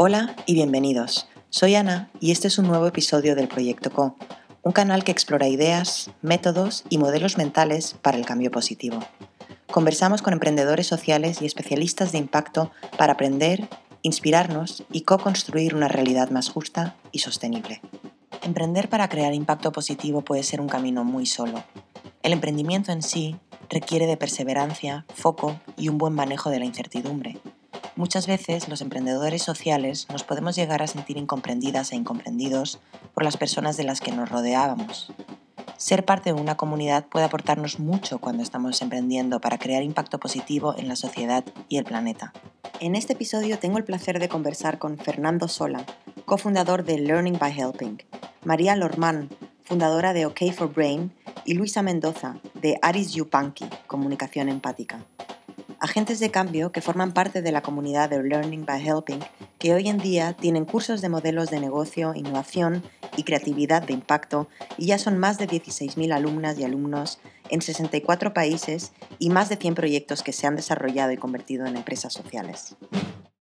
Hola y bienvenidos. Soy Ana y este es un nuevo episodio del Proyecto Co, un canal que explora ideas, métodos y modelos mentales para el cambio positivo. Conversamos con emprendedores sociales y especialistas de impacto para aprender, inspirarnos y co-construir una realidad más justa y sostenible. Emprender para crear impacto positivo puede ser un camino muy solo. El emprendimiento en sí requiere de perseverancia, foco y un buen manejo de la incertidumbre. Muchas veces los emprendedores sociales nos podemos llegar a sentir incomprendidas e incomprendidos por las personas de las que nos rodeábamos. Ser parte de una comunidad puede aportarnos mucho cuando estamos emprendiendo para crear impacto positivo en la sociedad y el planeta. En este episodio tengo el placer de conversar con Fernando Sola, cofundador de Learning by Helping, María Lormán, fundadora de OK for Brain, y Luisa Mendoza, de Aris Yupanqui, Comunicación Empática. Agentes de cambio que forman parte de la comunidad de Learning by Helping, que hoy en día tienen cursos de modelos de negocio, innovación y creatividad de impacto y ya son más de 16.000 alumnas y alumnos en 64 países y más de 100 proyectos que se han desarrollado y convertido en empresas sociales.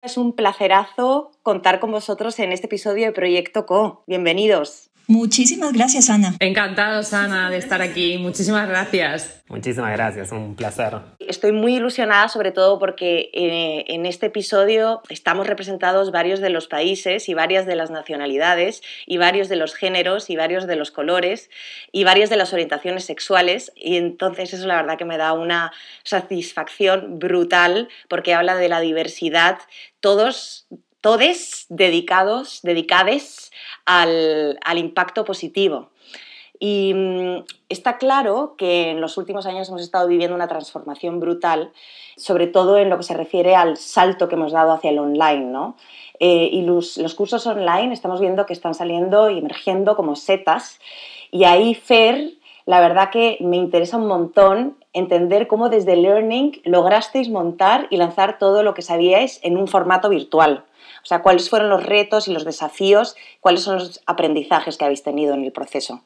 Es un placerazo contar con vosotros en este episodio de Proyecto Co. Bienvenidos. Muchísimas gracias, Ana. Encantados, Ana, de estar aquí. Muchísimas gracias. Muchísimas gracias, un placer. Estoy muy ilusionada sobre todo porque eh, en este episodio estamos representados varios de los países y varias de las nacionalidades y varios de los géneros y varios de los colores y varias de las orientaciones sexuales y entonces eso la verdad que me da una satisfacción brutal porque habla de la diversidad, todos, todes dedicados, dedicades al, al impacto positivo. Y mm, está claro que en los últimos años hemos estado viviendo una transformación brutal, sobre todo en lo que se refiere al salto que hemos dado hacia el online, ¿no? Eh, y los, los, cursos online estamos viendo que están saliendo y emergiendo como setas. Y ahí, Fer, la verdad que me interesa un montón entender cómo desde Learning lograsteis montar y lanzar todo lo que sabíais en un formato virtual. O sea, cuáles fueron los retos y los desafíos, cuáles son los aprendizajes que habéis tenido en el proceso.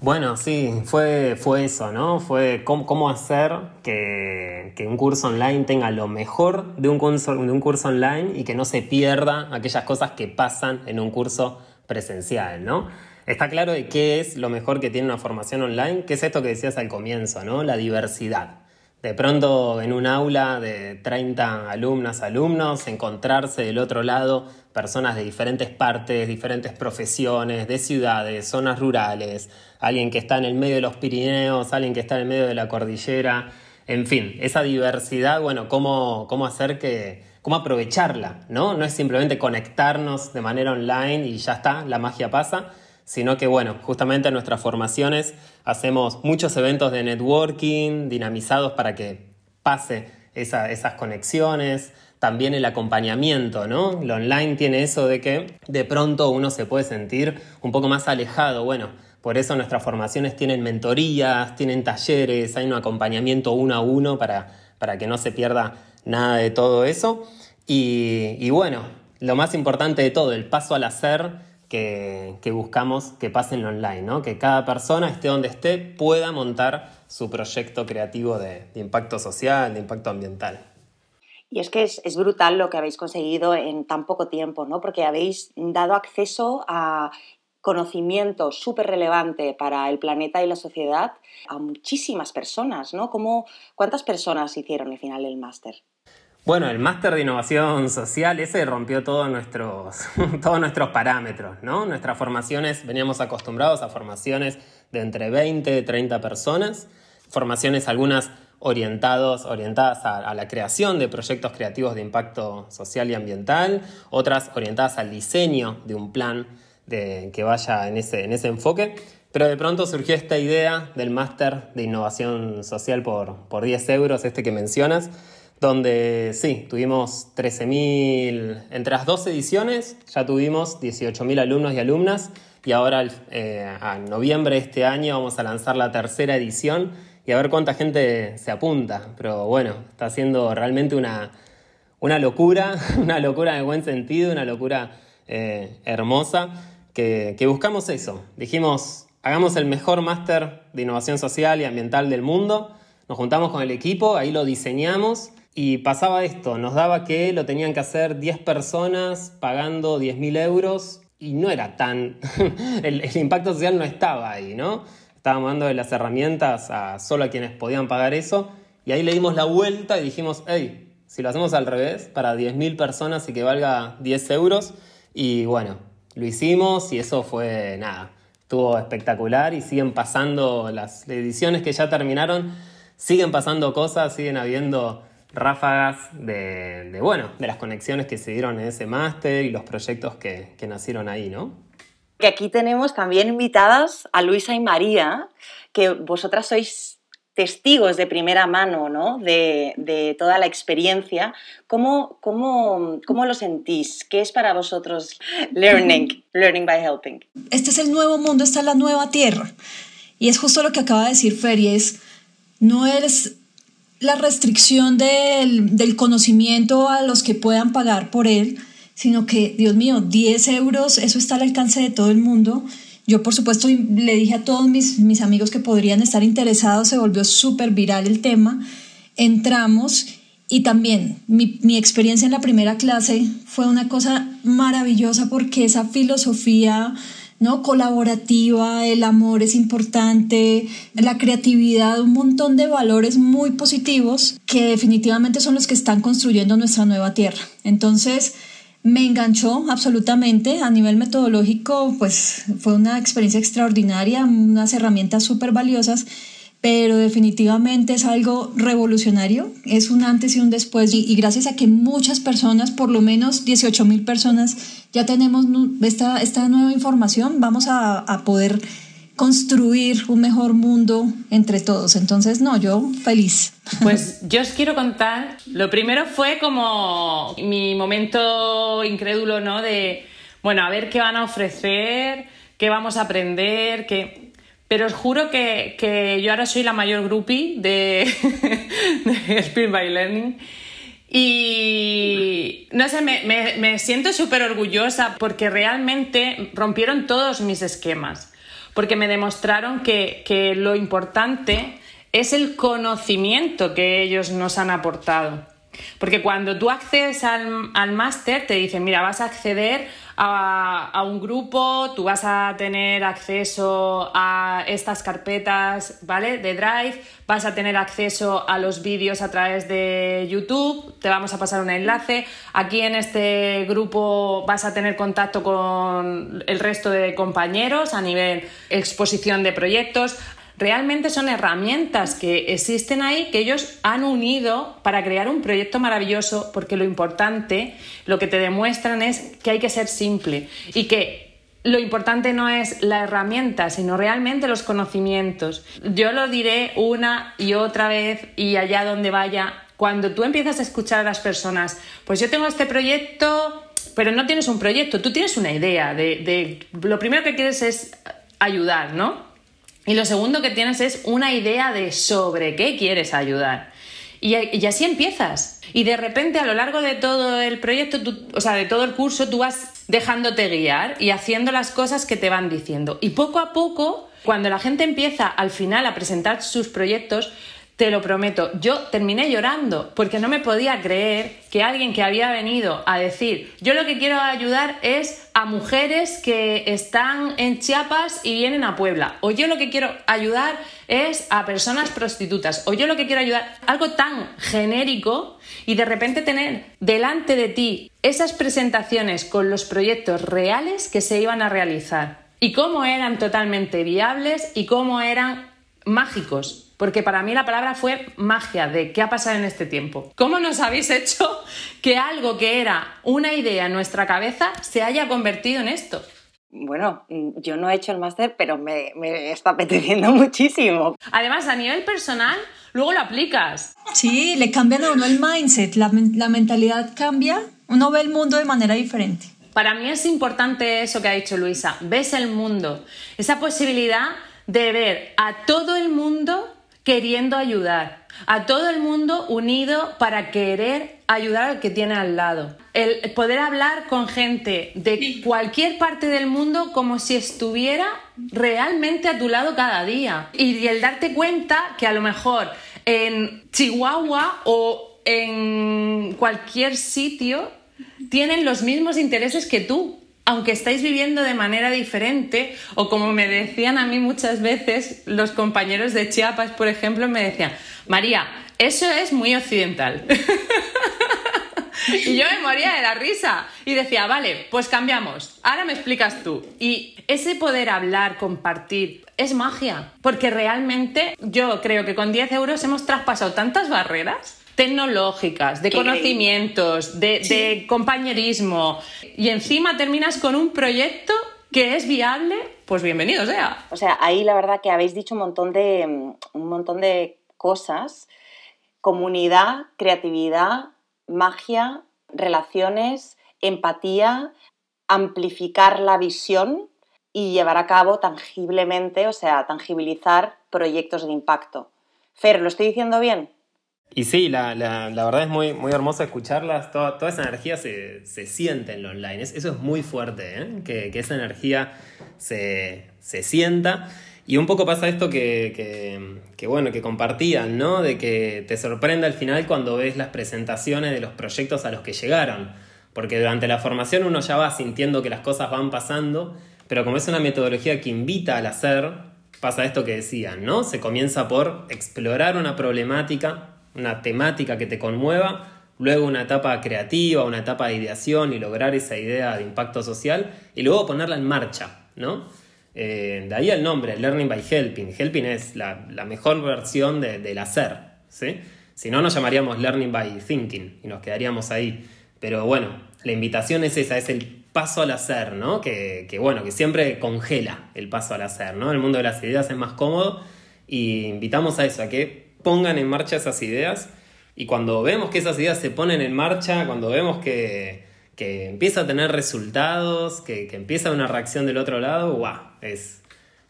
Bueno, sí, fue, fue eso, ¿no? Fue cómo, hacer que, que, un curso online tenga lo mejor de un, curso, de un curso online y que no se pierda aquellas cosas que pasan en un curso presencial, ¿no? Está claro de qué es lo mejor que tiene una formación online, que es esto que decías al comienzo, ¿no? La diversidad. De pronto en un aula de 30 alumnas, alumnos, encontrarse del otro lado personas de diferentes partes, diferentes profesiones, de ciudades, zonas rurales, alguien que está en el medio de los Pirineos, alguien que está en el medio de la cordillera, en fin, esa diversidad, bueno, cómo, cómo hacer que, cómo aprovecharla, ¿no? No es simplemente conectarnos de manera online y ya está, la magia pasa, sino que, bueno, justamente en nuestras formaciones hacemos muchos eventos de networking dinamizados para que pase esas conexiones, también el acompañamiento, ¿no? Lo online tiene eso de que de pronto uno se puede sentir un poco más alejado, bueno, por eso nuestras formaciones tienen mentorías, tienen talleres, hay un acompañamiento uno a uno para, para que no se pierda nada de todo eso. Y, y bueno, lo más importante de todo, el paso al hacer que, buscamos que pase en online, ¿no? que cada persona, esté donde esté, pueda montar su proyecto creativo de, impacto social, de impacto ambiental. Y es que es, es, brutal lo que habéis conseguido en tan poco tiempo, ¿no? porque habéis dado acceso a conocimiento súper relevante para el planeta y la sociedad a muchísimas personas. ¿no? ¿Cómo, ¿Cuántas personas hicieron al final el máster? Bueno, el máster de innovación social, ese rompió todos nuestros, todos nuestros parámetros, ¿no? Nuestras formaciones, veníamos acostumbrados a formaciones de entre 20 y 30 personas, formaciones algunas orientados, orientadas a, la creación de proyectos creativos de impacto social y ambiental, otras orientadas al diseño de un plan de, que vaya en ese, en ese enfoque. Pero de pronto surgió esta idea del máster de innovación social por, por 10 euros, este que mencionas, donde sí, tuvimos 13.000, entre las dos ediciones ya tuvimos 18.000 alumnos y alumnas y ahora eh, a noviembre de este año vamos a lanzar la tercera edición y a ver cuánta gente se apunta. Pero bueno, está siendo realmente una, una locura, una locura en el buen sentido, una locura eh, hermosa, que, que buscamos eso. Dijimos, hagamos el mejor máster de innovación social y ambiental del mundo, nos juntamos con el equipo, ahí lo diseñamos Y pasaba esto, nos daba que lo tenían que hacer 10 personas pagando 10.000 euros y no era tan... el, impacto social no estaba ahí, ¿no? Estábamos dando las herramientas a solo a quienes podían pagar eso y ahí le dimos la vuelta y dijimos, hey, si lo hacemos al revés, para 10.000 personas y que valga 10 euros. Y bueno, lo hicimos y eso fue nada, estuvo espectacular y siguen pasando las ediciones que ya terminaron, siguen pasando cosas, siguen habiendo ráfagas de, bueno, de las conexiones que se dieron en ese máster y los proyectos que, que nacieron ahí, ¿no? Que aquí tenemos también invitadas a Luisa y María, que vosotras sois testigos de primera mano ¿no? de, toda la experiencia. ¿Cómo, cómo, cómo lo sentís? ¿Qué es para vosotros learning, learning by helping? Este es el nuevo mundo, esta es la nueva tierra. Y es justo lo que acaba de decir Ferry, es, no es la restricción del, del conocimiento a los que puedan pagar por él, sino que, Dios mío, 10 euros, eso está al alcance de todo el mundo yo, por supuesto, le dije a todos mis, mis amigos que podrían estar interesados, se volvió súper viral el tema. Entramos y también mi, mi, experiencia en la primera clase fue una cosa maravillosa porque esa filosofía ¿no? colaborativa, el amor es importante, la creatividad, un montón de valores muy positivos que definitivamente son los que están construyendo nuestra nueva tierra. Entonces, me enganchó absolutamente a nivel metodológico, pues fue una experiencia extraordinaria, unas herramientas súper valiosas, pero definitivamente es algo revolucionario, es un antes y un después y, gracias a que muchas personas, por lo menos 18 mil personas, ya tenemos esta, esta nueva información, vamos a, a poder construir un mejor mundo entre todos. Entonces, no, yo feliz. Pues yo os quiero contar, lo primero fue como mi momento incrédulo, ¿no? De, bueno, a ver qué van a ofrecer, qué vamos a aprender, qué... Pero os juro que, que yo ahora soy la mayor groupie de, de by Learning. Y no sé, me, me, siento súper orgullosa porque realmente rompieron todos mis esquemas porque me demostraron que, lo importante es el conocimiento que ellos nos han aportado. Porque cuando tú accedes al, al máster, te dicen, mira, vas a acceder a, un grupo, tú vas a tener acceso a estas carpetas, ¿vale? De Drive, vas a tener acceso a los vídeos a través de YouTube, te vamos a pasar un enlace. Aquí en este grupo vas a tener contacto con el resto de compañeros a nivel exposición de proyectos realmente son herramientas que existen ahí que ellos han unido para crear un proyecto maravilloso porque lo importante, lo que te demuestran es que hay que ser simple y que lo importante no es la herramienta, sino realmente los conocimientos. Yo lo diré una y otra vez y allá donde vaya, cuando tú empiezas a escuchar a las personas, pues yo tengo este proyecto, pero no tienes un proyecto, tú tienes una idea de, lo primero que quieres es ayudar, ¿no? Y lo segundo que tienes es una idea de sobre qué quieres ayudar. Y, así empiezas. Y de repente a lo largo de todo el proyecto, o sea, de todo el curso, tú vas dejándote guiar y haciendo las cosas que te van diciendo. Y poco a poco, cuando la gente empieza al final a presentar sus proyectos, te lo prometo, yo terminé llorando porque no me podía creer que alguien que había venido a decir, yo lo que quiero ayudar es a mujeres que están en Chiapas y vienen a Puebla, o yo lo que quiero ayudar es a personas prostitutas, o yo lo que quiero ayudar, algo tan genérico y de repente tener delante de ti esas presentaciones con los proyectos reales que se iban a realizar. Y cómo eran totalmente viables y cómo eran mágicos porque para mí la palabra fue magia de qué ha pasado en este tiempo. ¿Cómo nos habéis hecho que algo que era una idea en nuestra cabeza se haya convertido en esto? Bueno, yo no he hecho el máster, pero me, está apeteciendo muchísimo. Además, a nivel personal, luego lo aplicas. Sí, le cambian a uno el mindset, la, la mentalidad cambia, uno ve el mundo de manera diferente. Para mí es importante eso que ha dicho Luisa, ves el mundo, esa posibilidad de ver a todo el mundo queriendo ayudar, a todo el mundo unido para querer ayudar al que tiene al lado. El poder hablar con gente de cualquier parte del mundo como si estuviera realmente a tu lado cada día. Y el darte cuenta que a lo mejor en Chihuahua o en cualquier sitio tienen los mismos intereses que tú, aunque estáis viviendo de manera diferente, o como me decían a mí muchas veces los compañeros de Chiapas, por ejemplo, me decían, María, eso es muy occidental. y yo me moría de la risa y decía, vale, pues cambiamos, ahora me explicas tú. Y ese poder hablar, compartir, es magia, porque realmente yo creo que con 10 euros hemos traspasado tantas barreras tecnológicas, de conocimientos, de, compañerismo, y encima terminas con un proyecto que es viable, pues bienvenido sea. O sea, ahí la verdad que habéis dicho un montón de, un montón de cosas. Comunidad, creatividad, magia, relaciones, empatía, amplificar la visión y llevar a cabo tangiblemente, o sea, tangibilizar proyectos de impacto. Fer, ¿lo estoy diciendo bien? Y sí, la, verdad es muy, muy hermoso escucharlas, toda, toda esa energía se, siente en lo online, eso es muy fuerte, ¿eh? que, esa energía se, sienta. Y un poco pasa esto que, bueno, que compartían, ¿no? De que te sorprende al final cuando ves las presentaciones de los proyectos a los que llegaron. Porque durante la formación uno ya va sintiendo que las cosas van pasando, pero como es una metodología que invita al hacer, pasa esto que decían, ¿no? Se comienza por explorar una problemática, una temática que te conmueva, luego una etapa creativa, una etapa de ideación y lograr esa idea de impacto social, y luego ponerla en marcha, ¿no? Eh, de ahí el nombre, Learning by Helping. Helping es la, mejor versión del hacer, ¿sí? Si no, nos llamaríamos Learning by Thinking y nos quedaríamos ahí. Pero bueno, la invitación es esa, es el paso al hacer, ¿no? Que, que, bueno, que siempre congela el paso al hacer, ¿no? El mundo de las ideas es más cómodo y invitamos a eso, a que pongan en marcha esas ideas y cuando vemos que esas ideas se ponen en marcha, cuando vemos que, empieza a tener resultados, que, empieza una reacción del otro lado, ¡guau! Es,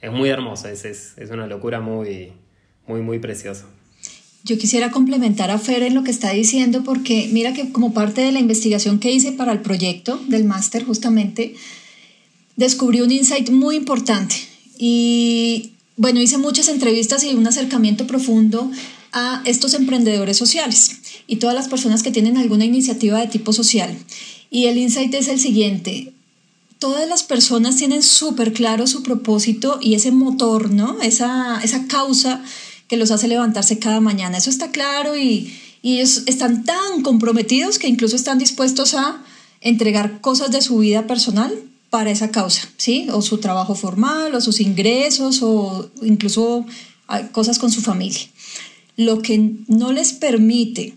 es muy hermoso, es, es, una locura muy, muy, muy preciosa. Yo quisiera complementar a Fer en lo que está diciendo porque mira que como parte de la investigación que hice para el proyecto del máster justamente, descubrí un insight muy importante y bueno, hice muchas entrevistas y un acercamiento profundo a estos emprendedores sociales y todas las personas que tienen alguna iniciativa de tipo social. Y el insight es el siguiente, todas las personas tienen súper claro su propósito y ese motor, ¿no? Esa, esa causa que los hace levantarse cada mañana. Eso está claro y, y ellos están tan comprometidos que incluso están dispuestos a entregar cosas de su vida personal para esa causa, ¿sí? O su trabajo formal, o sus ingresos, o incluso ah, cosas con su familia. Lo que no les permite,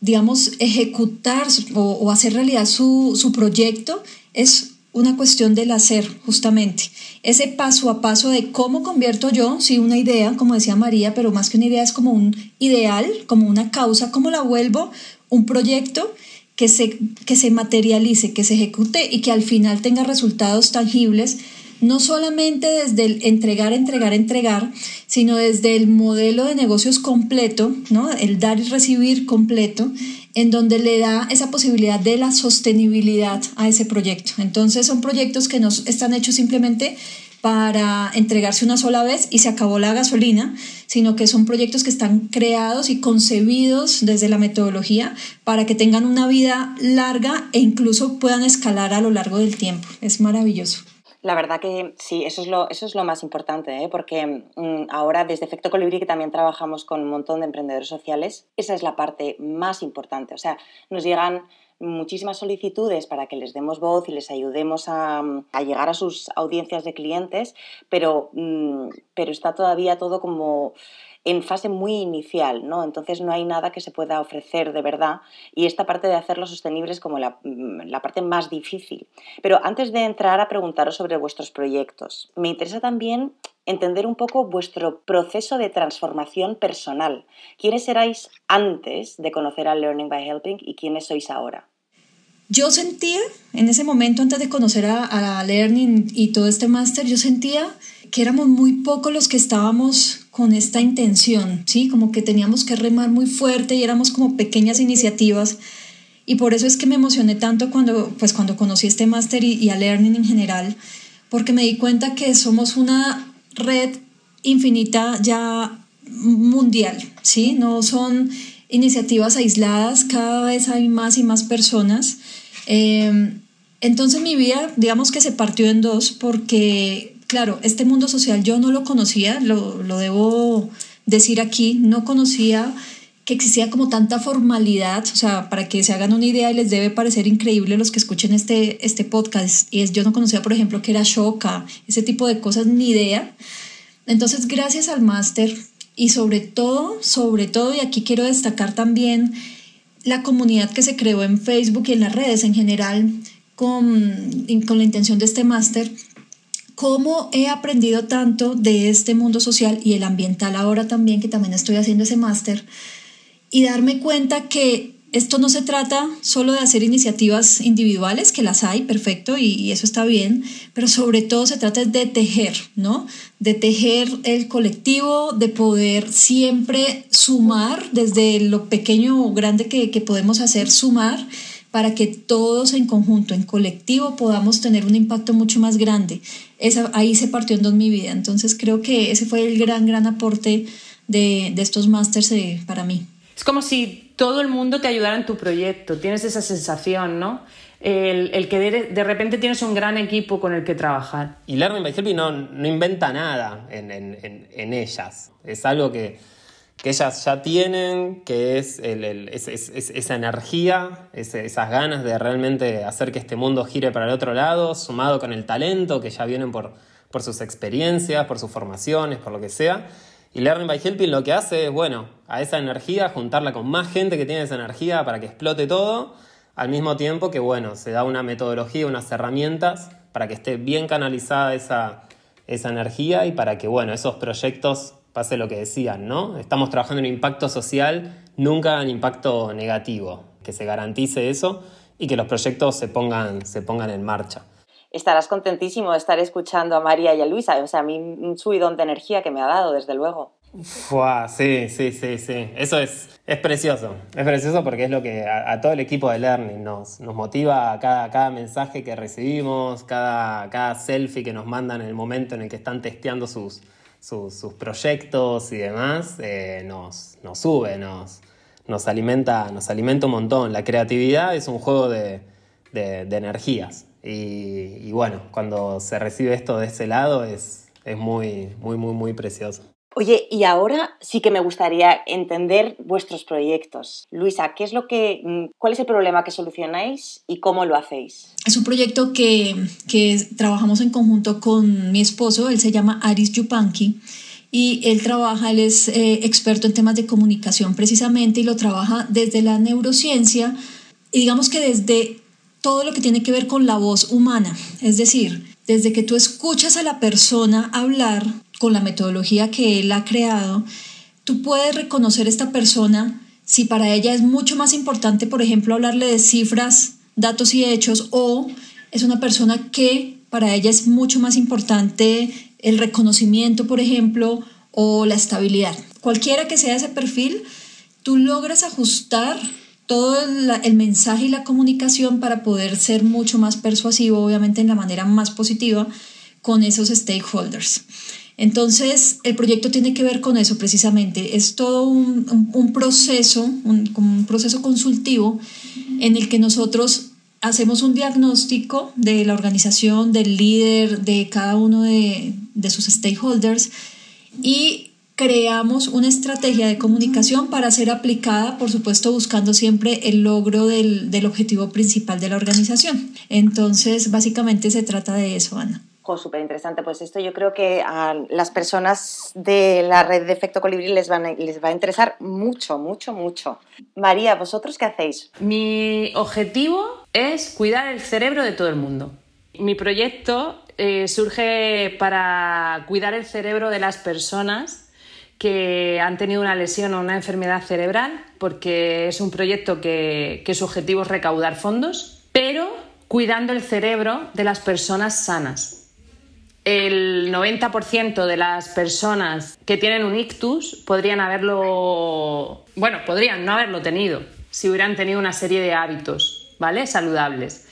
digamos, ejecutar o, hacer realidad su, su proyecto es una cuestión del hacer, justamente. Ese paso a paso de cómo convierto yo, sí, una idea, como decía María, pero más que una idea es como un ideal, como una causa, cómo la vuelvo un proyecto que se, que se materialice, que se ejecute y que al final tenga resultados tangibles, no solamente desde el entregar, entregar, entregar, sino desde el modelo de negocios completo, ¿no? el dar y recibir completo, en donde le da esa posibilidad de la sostenibilidad a ese proyecto. Entonces son proyectos que no están hechos simplemente para entregarse una sola vez y se acabó la gasolina, sino que son proyectos que están creados y concebidos desde la metodología para que tengan una vida larga e incluso puedan escalar a lo largo del tiempo. Es maravilloso. La verdad que sí, eso es lo, eso es lo más importante, ¿eh? porque mm, ahora desde Efecto Colibrí, que también trabajamos con un montón de emprendedores sociales, esa es la parte más importante. O sea, nos llegan muchísimas solicitudes para que les demos voz y les ayudemos a, llegar a sus audiencias de clientes, pero, mm, pero está todavía todo como en fase muy inicial, ¿no? Entonces no hay nada que se pueda ofrecer de verdad y esta parte de hacerlo sostenible es como la, mm, la, parte más difícil. Pero antes de entrar a preguntaros sobre vuestros proyectos, me interesa también entender un poco vuestro proceso de transformación personal. ¿Quiénes erais antes de conocer a Learning by Helping y quiénes sois ahora? Yo sentía, en ese momento, antes de conocer a, Learning y todo este máster, yo sentía que éramos muy pocos los que estábamos con esta intención, ¿sí? Como que teníamos que remar muy fuerte y éramos como pequeñas iniciativas. Y por eso es que me emocioné tanto cuando, pues cuando conocí este máster y, y a Learning en general, porque me di cuenta que somos una red infinita ya mundial, ¿sí? No son iniciativas aisladas, cada vez hay más y más personas. Em, entonces mi vida, digamos que se partió en dos porque, claro, este mundo social yo no lo conocía, lo, lo debo decir aquí, no conocía que existía como tanta formalidad, o sea, para que se hagan una idea y les debe parecer increíble los que escuchen este, este podcast, y es, yo no conocía, por ejemplo, que era Shoka, ese tipo de cosas, ni idea. Entonces, gracias al máster y sobre todo, sobre todo, y aquí quiero destacar también la comunidad que se creó en Facebook y en las redes en general con, con la intención de este máster, cómo he aprendido tanto de este mundo social y el ambiental ahora también, que también estoy haciendo ese máster, y darme cuenta que esto no se trata solo de hacer iniciativas individuales, que las hay, perfecto, y, eso está bien, pero sobre todo se trata de tejer, ¿no? De tejer el colectivo, de poder siempre sumar desde lo pequeño o grande que, que podemos hacer, sumar para que todos en conjunto, en colectivo, podamos tener un impacto mucho más grande. Esa, ahí se partió en dos mi vida, entonces creo que ese fue el gran, gran aporte de, de estos másters eh, para mí. Es como si todo el mundo te ayudara en tu proyecto, tienes esa sensación, ¿no? El, que de, repente tienes un gran equipo con el que trabajar. Y Learning by Helping no, no inventa nada en, ellas. Es algo que, ellas ya tienen, que es, esa energía, esas ganas de realmente hacer que este mundo gire para el otro lado, sumado con el talento que ya vienen por, por sus experiencias, por sus formaciones, por lo que sea. Y Learning by Helping lo que hace es, bueno, a esa energía, juntarla con más gente que tiene esa energía para que explote todo, al mismo tiempo que, bueno, se da una metodología, unas herramientas para que esté bien canalizada esa, esa energía y para que, bueno, esos proyectos pase lo que decían, ¿no? Estamos trabajando en impacto social, nunca en impacto negativo, que se garantice eso y que los proyectos se pongan, se pongan en marcha estarás contentísimo de estar escuchando a María y a Luisa. O sea, a mí un subidón de energía que me ha dado, desde luego. sí, sí, sí, sí. Eso es, es precioso. Es precioso porque es lo que a, todo el equipo de Learning nos, nos motiva cada, cada mensaje que recibimos, cada, cada selfie que nos mandan en el momento en el que están testeando sus, sus, proyectos y demás, eh, nos, nos sube, nos, nos, alimenta, nos alimenta un montón. La creatividad es un juego de, de, energías. Y, bueno, cuando se recibe esto de ese lado es, es muy, muy, muy, muy precioso. Oye, y ahora sí que me gustaría entender vuestros proyectos. Luisa, ¿qué es lo que, mm, ¿cuál es el problema que solucionáis y cómo lo hacéis? Es un proyecto que, que trabajamos en conjunto con mi esposo, él se llama Aris Yupanqui y él trabaja, él es eh, experto en temas de comunicación precisamente y lo trabaja desde la neurociencia y digamos que desde todo lo que tiene que ver con la voz humana. Es decir, desde que tú escuchas a la persona hablar con la metodología que él ha creado, tú puedes reconocer esta persona si para ella es mucho más importante, por ejemplo, hablarle de cifras, datos y hechos, o es una persona que para ella es mucho más importante el reconocimiento, por ejemplo, o la estabilidad. Cualquiera que sea ese perfil, tú logras ajustar todo el, mensaje y la comunicación para poder ser mucho más persuasivo, obviamente en la manera más positiva, con esos stakeholders. Entonces, el proyecto tiene que ver con eso precisamente. Es todo un, proceso, un, proceso consultivo en el que nosotros hacemos un diagnóstico de la organización, del líder, de cada uno de, de sus stakeholders y creamos una estrategia de comunicación para ser aplicada, por supuesto, buscando siempre el logro del, del objetivo principal de la organización. Entonces, básicamente se trata de eso, Ana. Súper interesante. Pues esto yo creo que a las personas de la red de Efecto Colibrí les, van les va a interesar mucho, mucho, mucho. María, ¿vosotros qué hacéis? Mi objetivo es cuidar el cerebro de todo el mundo. Mi proyecto eh, surge para cuidar el cerebro de las personas que han tenido una lesión o una enfermedad cerebral, porque es un proyecto que, su objetivo es recaudar fondos, pero cuidando el cerebro de las personas sanas. El 90% de las personas que tienen un ictus podrían haberlo, bueno, podrían no haberlo tenido si hubieran tenido una serie de hábitos, ¿vale? Saludables.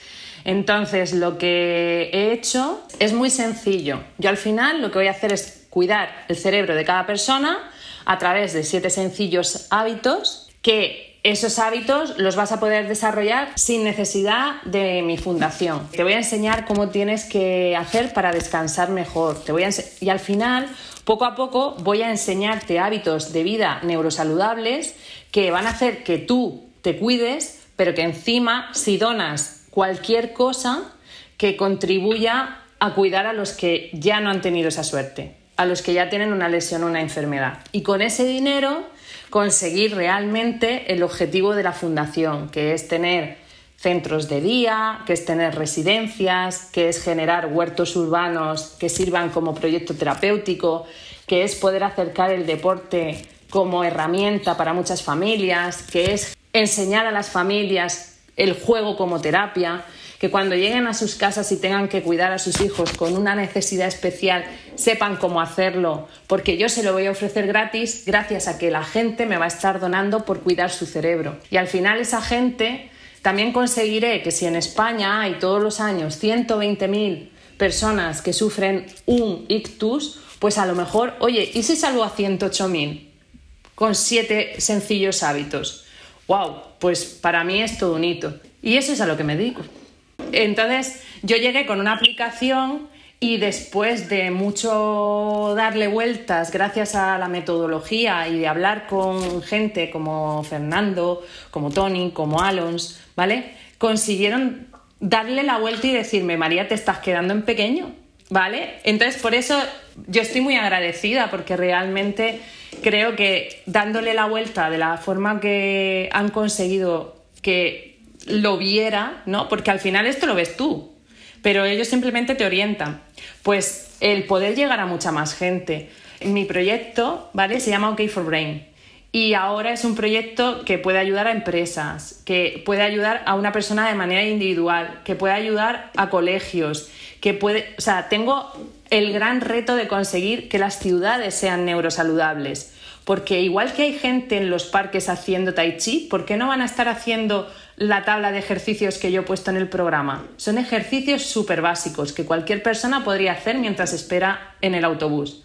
Entonces, lo que he hecho es muy sencillo. Yo al final lo que voy a hacer es cuidar el cerebro de cada persona a través de siete sencillos hábitos que esos hábitos los vas a poder desarrollar sin necesidad de mi fundación. Te voy a enseñar cómo tienes que hacer para descansar mejor. Te voy a y al final, poco a poco, voy a enseñarte hábitos de vida neurosaludables que van a hacer que tú te cuides, pero que encima, si donas cualquier cosa que contribuya a cuidar a los que ya no han tenido esa suerte, a los que ya tienen una lesión o una enfermedad. Y con ese dinero conseguir realmente el objetivo de la fundación, que es tener centros de día, que es tener residencias, que es generar huertos urbanos que sirvan como proyecto terapéutico, que es poder acercar el deporte como herramienta para muchas familias, que es enseñar a las familias el juego como terapia, que cuando lleguen a sus casas y tengan que cuidar a sus hijos con una necesidad especial, sepan cómo hacerlo, porque yo se lo voy a ofrecer gratis gracias a que la gente me va a estar donando por cuidar su cerebro. Y al final esa gente también conseguiré que si en España hay todos los años 120.000 personas que sufren un ictus, pues a lo mejor, oye, ¿y si salvo a 108.000 con siete sencillos hábitos? ¡Wow! Pues para mí es todo un hito. Y eso es a lo que me dedico. Entonces yo llegué con una aplicación y después de mucho darle vueltas gracias a la metodología y de hablar con gente como Fernando, como Tony, como Alons, ¿vale? Consiguieron darle la vuelta y decirme, María, te estás quedando en pequeño, ¿vale? Entonces por eso yo estoy muy agradecida porque realmente creo que dándole la vuelta de la forma que han conseguido que lo viera, ¿no? Porque al final esto lo ves tú, pero ellos simplemente te orientan. Pues el poder llegar a mucha más gente. Mi proyecto, ¿vale? Se llama OK for Brain. Y ahora es un proyecto que puede ayudar a empresas, que puede ayudar a una persona de manera individual, que puede ayudar a colegios, que puede, o sea, tengo el gran reto de conseguir que las ciudades sean neurosaludables, porque igual que hay gente en los parques haciendo tai chi, ¿por qué no van a estar haciendo la tabla de ejercicios que yo he puesto en el programa. Son ejercicios súper básicos que cualquier persona podría hacer mientras espera en el autobús.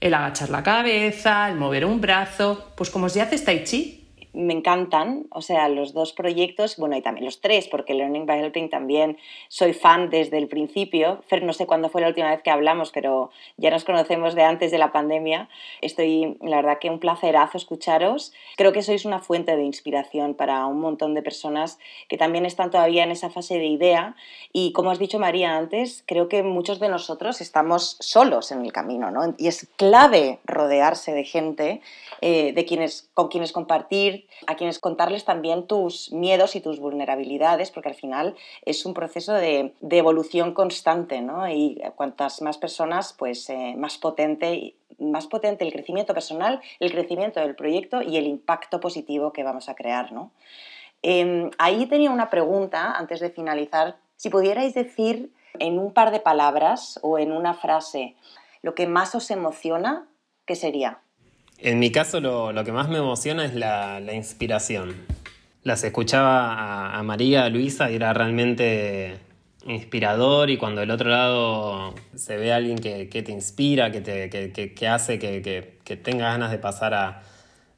El agachar la cabeza, el mover un brazo, pues como si haces tai chi, me encantan, o sea, los dos proyectos, bueno, y también los tres, porque Learning by Helping también soy fan desde el principio. Fer, no sé cuándo fue la última vez que hablamos, pero ya nos conocemos de antes de la pandemia. Estoy, la verdad que un placerazo escucharos. Creo que sois una fuente de inspiración para un montón de personas que también están todavía en esa fase de idea. Y como has dicho María antes, creo que muchos de nosotros estamos solos en el camino, ¿no? Y es clave rodearse de gente eh, de quienes, con quienes compartir a quienes contarles también tus miedos y tus vulnerabilidades, porque al final es un proceso de, evolución constante, ¿no? Y cuantas más personas, pues eh, más potente más potente el crecimiento personal, el crecimiento del proyecto y el impacto positivo que vamos a crear, ¿no? Em, ahí tenía una pregunta antes de finalizar. Si pudierais decir en un par de palabras o en una frase lo que más os emociona, ¿qué sería? En mi caso lo, que más me emociona es la, inspiración. Las escuchaba a, María, a Luisa y era realmente inspirador y cuando del otro lado se ve a alguien que, te inspira, que, te, hace que, tenga ganas de pasar a,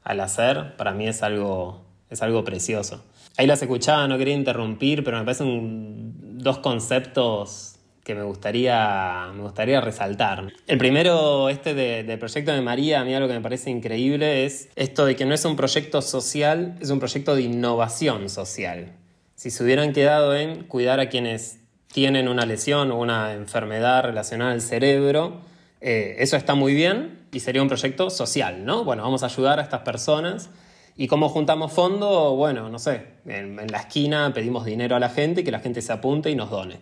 al hacer, para mí es algo, es algo precioso. Ahí las escuchaba, no quería interrumpir, pero me parecen dos conceptos que me gustaría, me gustaría resaltar. El primero, este del proyecto de María, a mí algo que me parece increíble es esto de que no es un proyecto social, es un proyecto de innovación social. Si se hubieran quedado en cuidar a quienes tienen una lesión o una enfermedad relacionada al cerebro, eh, eso está muy bien y sería un proyecto social, ¿no? Bueno, vamos a ayudar a estas personas. ¿Y cómo juntamos fondos? Bueno, no sé, en, en la esquina pedimos dinero a la gente y que la gente se apunte y nos done.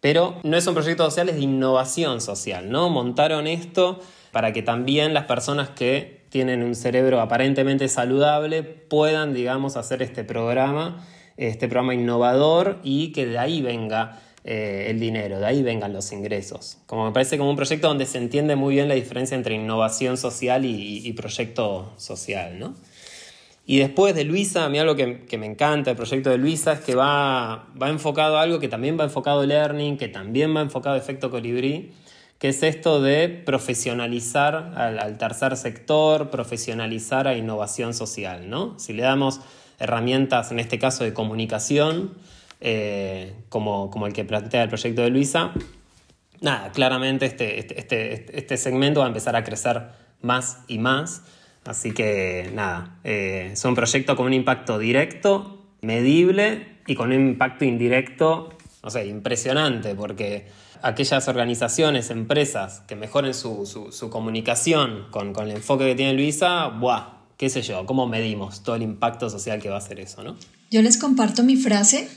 Pero no es un proyecto social, es de innovación social, ¿no? Montaron esto para que también las personas que tienen un cerebro aparentemente saludable puedan, digamos, hacer este programa, este programa innovador y que de ahí venga eh, el dinero, de ahí vengan los ingresos. Como me parece como un proyecto donde se entiende muy bien la diferencia entre innovación social y, y proyecto social, ¿no? Y después de Luisa, a mí algo que, me encanta el proyecto de Luisa es que va, va enfocado a algo que también va enfocado learning, que también va enfocado efecto colibrí, que es esto de profesionalizar al, tercer sector, profesionalizar a innovación social. ¿no? Si le damos herramientas, en este caso de comunicación, eh, como, como el que plantea el proyecto de Luisa, nada, claramente este, este, este, este, segmento va a empezar a crecer más y más. Así que nada, eh, es un proyecto con un impacto directo, medible y con un impacto indirecto, no sé, impresionante, porque aquellas organizaciones, empresas que mejoren su, su, comunicación con, con, el enfoque que tiene Luisa, ¡buah! ¿Qué sé yo? ¿Cómo medimos todo el impacto social que va a hacer eso, no? Yo les comparto mi frase.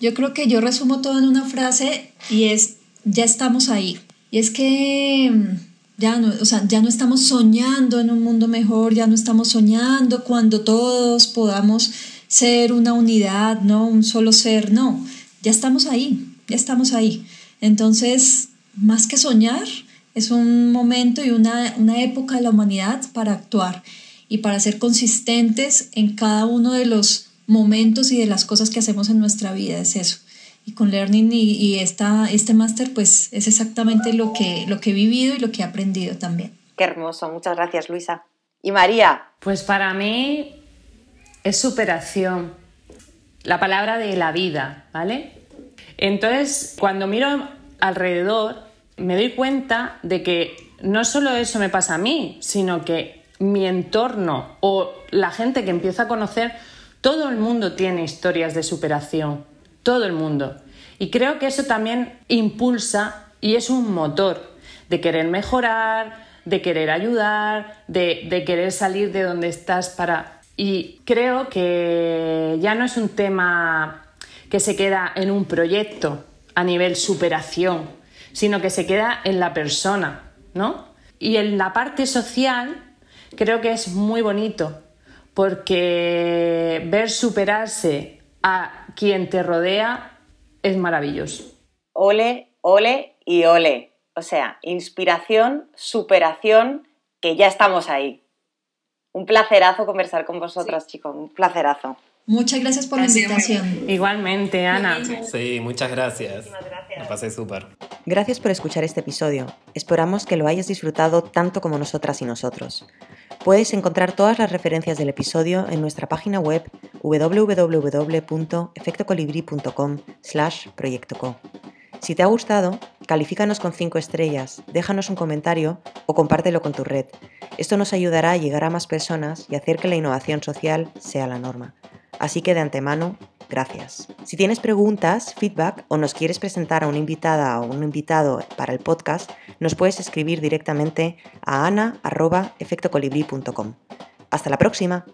Yo creo que yo resumo todo en una frase y es, ya estamos ahí. Y es que mm, ya no, o sea, ya no estamos soñando en un mundo mejor, ya no estamos soñando cuando todos podamos ser una unidad, no un solo ser, no, ya estamos ahí, ya estamos ahí. Entonces, más que soñar, es un momento y una, época de la humanidad para actuar y para ser consistentes en cada uno de los momentos y de las cosas que hacemos en nuestra vida, es eso. Y con Learning y, esta, este máster, pues es exactamente lo que, lo que he vivido y lo que he aprendido también. Qué hermoso, muchas gracias Luisa. ¿Y María? Pues para mí es superación, la palabra de la vida, ¿vale? Entonces, cuando miro alrededor, me doy cuenta de que no solo eso me pasa a mí, sino que mi entorno o la gente que empieza a conocer, todo el mundo tiene historias de superación, todo el mundo. Y creo que eso también impulsa y es un motor de querer mejorar, de querer ayudar, de, querer salir de donde estás para... Y creo que ya no es un tema que se queda en un proyecto a nivel superación, sino que se queda en la persona, ¿no? Y en la parte social creo que es muy bonito, porque ver superarse a quien te rodea es maravilloso. Ole, ole y ole. O sea, inspiración, superación, que ya estamos ahí. Un placerazo conversar con vosotras, chicos, un placerazo. Muchas gracias por la invitación. Igualmente, Ana. Sí, muchas gracias. Pasé súper. Gracias por escuchar este episodio. Esperamos que lo hayas disfrutado tanto como nosotras y nosotros. Puedes encontrar todas las referencias del episodio en nuestra página web www.efectocolibri.com slash proyectoco. Si te ha gustado, califícanos con 5 estrellas, déjanos un comentario o compártelo con tu red. Esto nos ayudará a llegar a más personas y hacer que la innovación social sea la norma. Así que de antemano, gracias. Si tienes preguntas, feedback o nos quieres presentar a una invitada o un invitado para el podcast, nos puedes escribir directamente a ana.efectocolibri.com. Hasta la próxima.